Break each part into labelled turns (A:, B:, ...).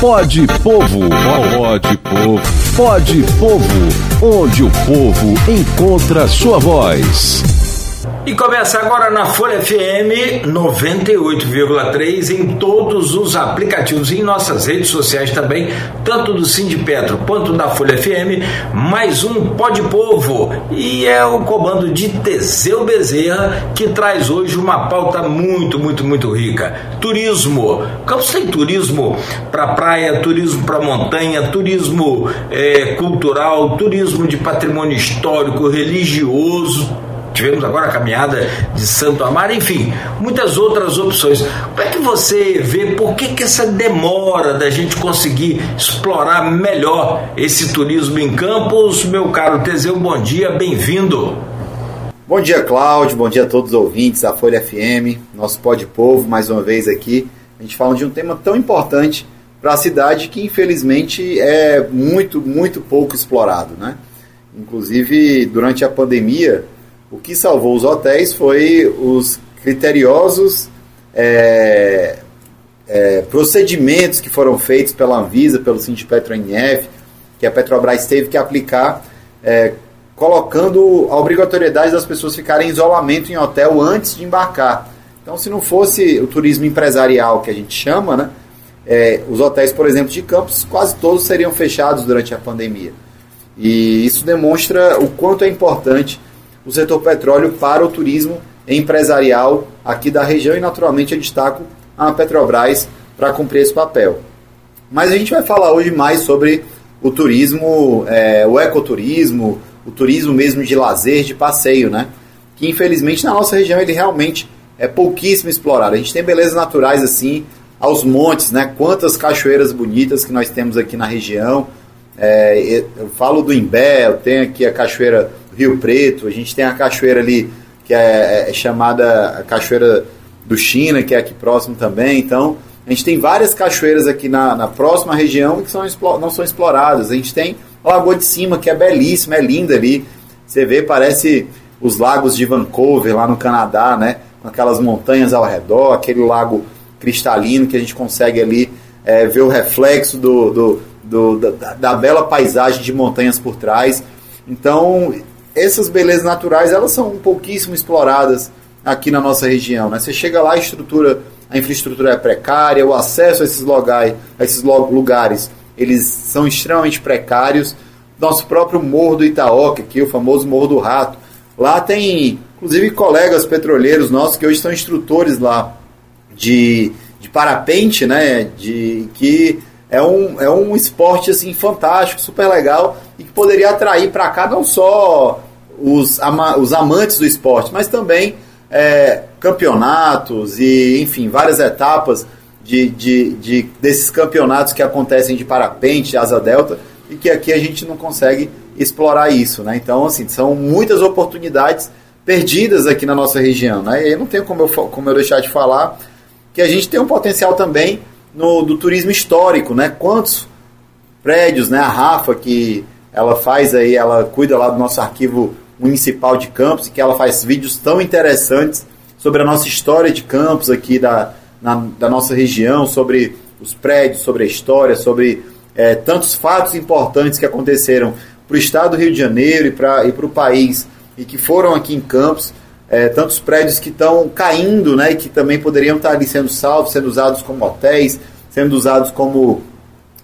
A: Pode Povo, pode povo, pode povo, onde o povo encontra sua voz.
B: E começa agora na Folha FM 98,3 em todos os aplicativos e em nossas redes sociais também, tanto do Petro quanto da Folha FM, mais um Pode Povo. E é o comando de Teseu Bezerra que traz hoje uma pauta muito, muito, muito rica. Turismo. Campos tem turismo para praia, turismo para montanha, turismo é, cultural, turismo de patrimônio histórico, religioso tivemos agora a caminhada de Santo Amaro, enfim, muitas outras opções. Como é que você vê por que, que essa demora da gente conseguir explorar melhor esse turismo em Campos? Meu caro Teseu, bom dia, bem-vindo.
C: Bom dia, Cláudio, bom dia a todos os ouvintes da Folha FM, nosso pó de povo, mais uma vez aqui. A gente fala de um tema tão importante para a cidade que infelizmente é muito, muito pouco explorado, né? Inclusive, durante a pandemia, o que salvou os hotéis foi os criteriosos é, é, procedimentos que foram feitos pela Anvisa, pelo Sindipetro NF, que a Petrobras teve que aplicar, é, colocando a obrigatoriedade das pessoas ficarem em isolamento em hotel antes de embarcar. Então, se não fosse o turismo empresarial que a gente chama, né, é, os hotéis, por exemplo, de campos, quase todos seriam fechados durante a pandemia. E isso demonstra o quanto é importante o setor petróleo para o turismo empresarial aqui da região e, naturalmente, eu destaco a Petrobras para cumprir esse papel. Mas a gente vai falar hoje mais sobre o turismo, é, o ecoturismo, o turismo mesmo de lazer, de passeio, né? Que infelizmente na nossa região ele realmente é pouquíssimo explorado. A gente tem belezas naturais assim, aos montes, né? Quantas cachoeiras bonitas que nós temos aqui na região. É, eu falo do Imbé, eu tenho aqui a cachoeira Rio Preto, a gente tem a cachoeira ali que é, é chamada a Cachoeira do China, que é aqui próximo também. Então, a gente tem várias cachoeiras aqui na, na próxima região que são, não são exploradas. A gente tem a Lagoa de Cima, que é belíssima, é linda ali. Você vê, parece os lagos de Vancouver, lá no Canadá, né? Com aquelas montanhas ao redor, aquele lago cristalino que a gente consegue ali é, ver o reflexo do, do, do da, da, bela paisagem de montanhas por trás. Então, essas belezas naturais elas são pouquíssimo exploradas aqui na nossa região. Né? Você chega lá, a estrutura, a infraestrutura é precária, o acesso a esses, logais, a esses lugares eles são extremamente precários. Nosso próprio Morro do Itaoca, aqui, o famoso Morro do Rato. Lá tem, inclusive, colegas petroleiros nossos que hoje são instrutores lá de, de parapente, né? De, que é um, é um esporte assim fantástico, super legal e que poderia atrair para cá não só os, ama, os amantes do esporte, mas também é, campeonatos e, enfim, várias etapas de, de, de, desses campeonatos que acontecem de parapente, asa delta, e que aqui a gente não consegue explorar isso, né? Então, assim, são muitas oportunidades perdidas aqui na nossa região, né? E aí não tem como eu, como eu deixar de falar que a gente tem um potencial também no, do turismo histórico, né? Quantos prédios, né? A Rafa, que ela faz aí, ela cuida lá do nosso arquivo municipal de Campos, e que ela faz vídeos tão interessantes sobre a nossa história de Campos aqui da, na, da nossa região, sobre os prédios, sobre a história, sobre é, tantos fatos importantes que aconteceram para o estado do Rio de Janeiro e para o país e que foram aqui em Campos é, tantos prédios que estão caindo, né, e que também poderiam estar ali sendo salvos, sendo usados como hotéis, sendo usados como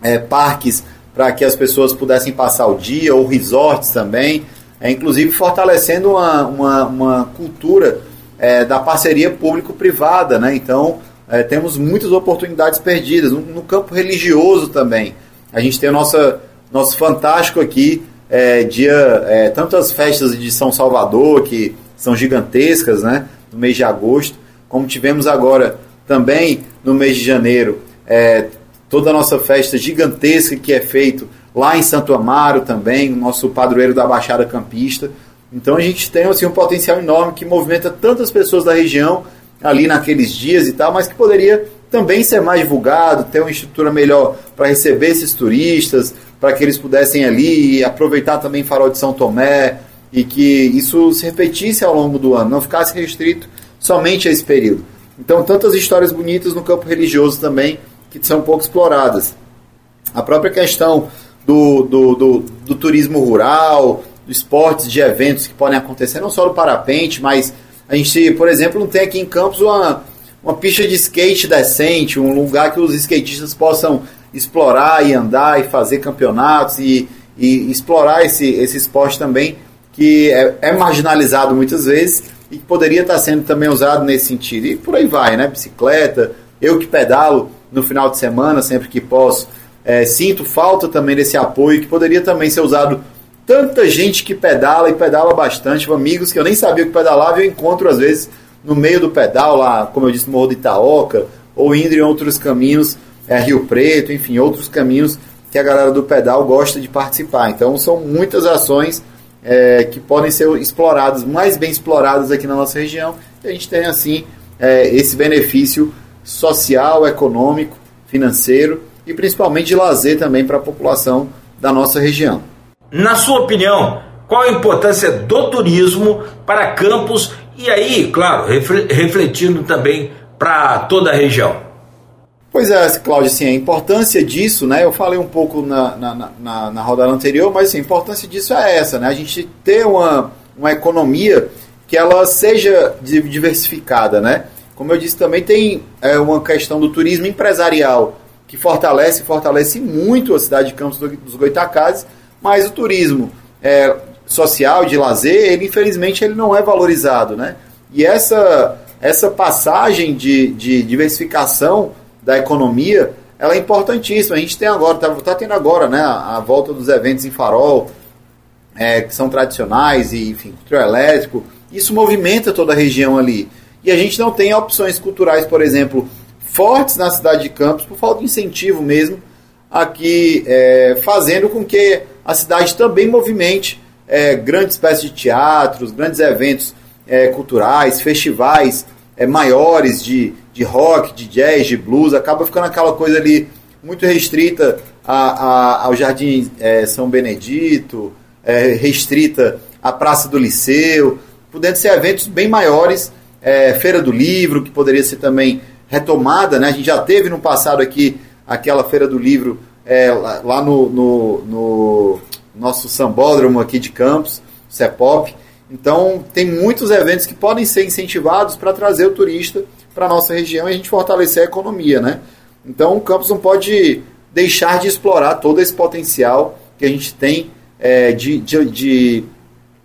C: é, parques para que as pessoas pudessem passar o dia, ou resorts também, é, inclusive fortalecendo uma, uma, uma cultura é, da parceria público-privada, né? Então é, temos muitas oportunidades perdidas no, no, campo religioso também. A gente tem o nosso, nosso fantástico aqui é, dia é, tantas festas de São Salvador que são gigantescas, né? No mês de agosto, como tivemos agora também no mês de janeiro, é, toda a nossa festa gigantesca que é feito lá em Santo Amaro também, o nosso padroeiro da Baixada Campista. Então a gente tem assim, um potencial enorme que movimenta tantas pessoas da região ali naqueles dias e tal, mas que poderia também ser mais divulgado, ter uma estrutura melhor para receber esses turistas, para que eles pudessem ali aproveitar também Farol de São Tomé, e que isso se repetisse ao longo do ano, não ficasse restrito somente a esse período. Então, tantas histórias bonitas no campo religioso também que são pouco exploradas. a própria questão do, do, do, do turismo rural, dos esportes de eventos que podem acontecer, não só no parapente, mas a gente, por exemplo, não tem aqui em Campos uma, uma pista de skate decente, um lugar que os skatistas possam explorar e andar e fazer campeonatos e, e explorar esse, esse esporte também, que é, é, marginalizado muitas vezes e que poderia estar sendo também usado nesse sentido. E por aí vai, né? Bicicleta, eu que pedalo no final de semana, sempre que posso, é, sinto falta também desse apoio que poderia também ser usado. Tanta gente que pedala e pedala bastante, amigos que eu nem sabia que pedalava, eu encontro às vezes no meio do pedal, lá, como eu disse, no Morro de Itaoca, ou indo em outros caminhos, é, Rio Preto, enfim, outros caminhos que a galera do pedal gosta de participar. Então são muitas ações é, que podem ser exploradas, mais bem exploradas aqui na nossa região, e a gente tem assim é, esse benefício social, econômico, financeiro e principalmente de lazer também para a população da nossa região.
B: Na sua opinião, qual a importância do turismo para Campos e aí, claro, refletindo também para toda a região?
C: Pois é, Cláudio, assim, a importância disso, né? Eu falei um pouco na, na, na, na rodada anterior, mas assim, a importância disso é essa, né? A gente ter uma, uma economia que ela seja diversificada, né? Como eu disse, também tem é, uma questão do turismo empresarial que fortalece, fortalece muito a cidade de Campos dos Goitacazes, mas o turismo é, social, de lazer, ele infelizmente ele não é valorizado, né? E essa, essa passagem de, de diversificação da economia, ela é importantíssima. A gente tem agora, está tá tendo agora, né, a, volta dos eventos em farol, é, que são tradicionais e, enfim, trio elétrico. Isso movimenta toda a região ali. E a gente não tem opções culturais, por exemplo, fortes na cidade de Campos, por falta de incentivo mesmo, aqui é, fazendo com que a cidade também movimente é, grandes espécies de teatros, grandes eventos é, culturais, festivais é, maiores de, de rock, de jazz, de blues, acaba ficando aquela coisa ali muito restrita a, a, ao Jardim é, São Benedito, é, restrita à Praça do Liceu, podendo ser eventos bem maiores, é, Feira do Livro, que poderia ser também retomada, né? A gente já teve no passado aqui aquela Feira do Livro é, lá, lá no, no, no, nosso sambódromo aqui de Campos, CEPOP. Então, tem muitos eventos que podem ser incentivados para trazer o turista para a nossa região e a gente fortalecer a economia, né? Então, o Campos não pode deixar de explorar todo esse potencial que a gente tem é, de, de, de,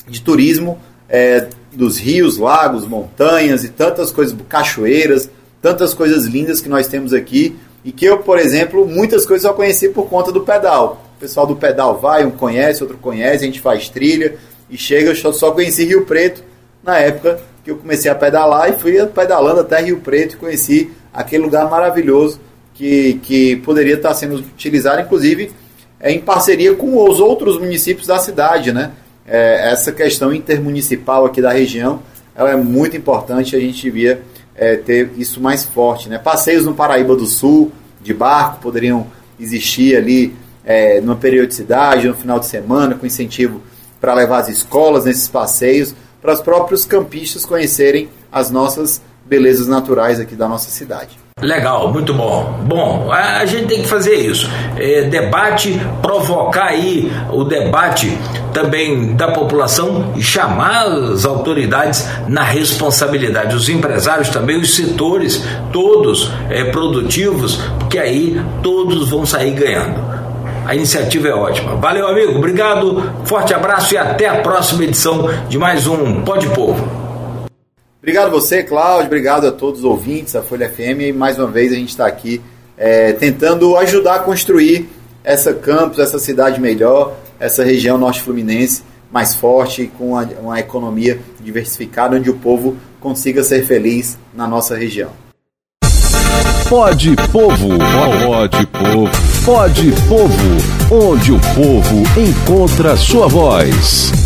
C: de, turismo é, dos rios, lagos, montanhas e tantas coisas, cachoeiras, tantas coisas lindas que nós temos aqui e que eu, por exemplo, muitas coisas só conheci por conta do pedal. O pessoal do pedal vai, um conhece, outro conhece, a gente faz trilha e chega. Eu só conheci Rio Preto na época que eu comecei a pedalar e fui pedalando até Rio Preto e conheci aquele lugar maravilhoso que, que poderia estar sendo utilizado, inclusive é, em parceria com os outros municípios da cidade, né? É, essa questão intermunicipal aqui da região ela é muito importante, a gente devia é, ter isso mais forte. Né? Passeios no Paraíba do Sul, de barco, poderiam existir ali é, numa periodicidade, no final de semana, com incentivo para levar as escolas nesses passeios, para os próprios campistas conhecerem as nossas belezas naturais aqui da nossa cidade.
B: Legal, muito bom. Bom, a gente tem que fazer isso. É, debate, provocar aí o debate também da população e chamar as autoridades na responsabilidade, os empresários também, os setores todos é, produtivos, porque aí todos vão sair ganhando. A iniciativa é ótima. Valeu, amigo. Obrigado. Forte abraço e até a próxima edição de mais um Pode Povo.
C: Obrigado a você, Cláudio. Obrigado a todos os ouvintes da Folha FM. E mais uma vez a gente está aqui é, tentando ajudar a construir essa campus, essa cidade melhor, essa região norte-fluminense mais forte, com uma, uma economia diversificada, onde o povo consiga ser feliz na nossa região.
A: Pode Povo, pode Povo, pode Povo, onde o povo encontra sua voz.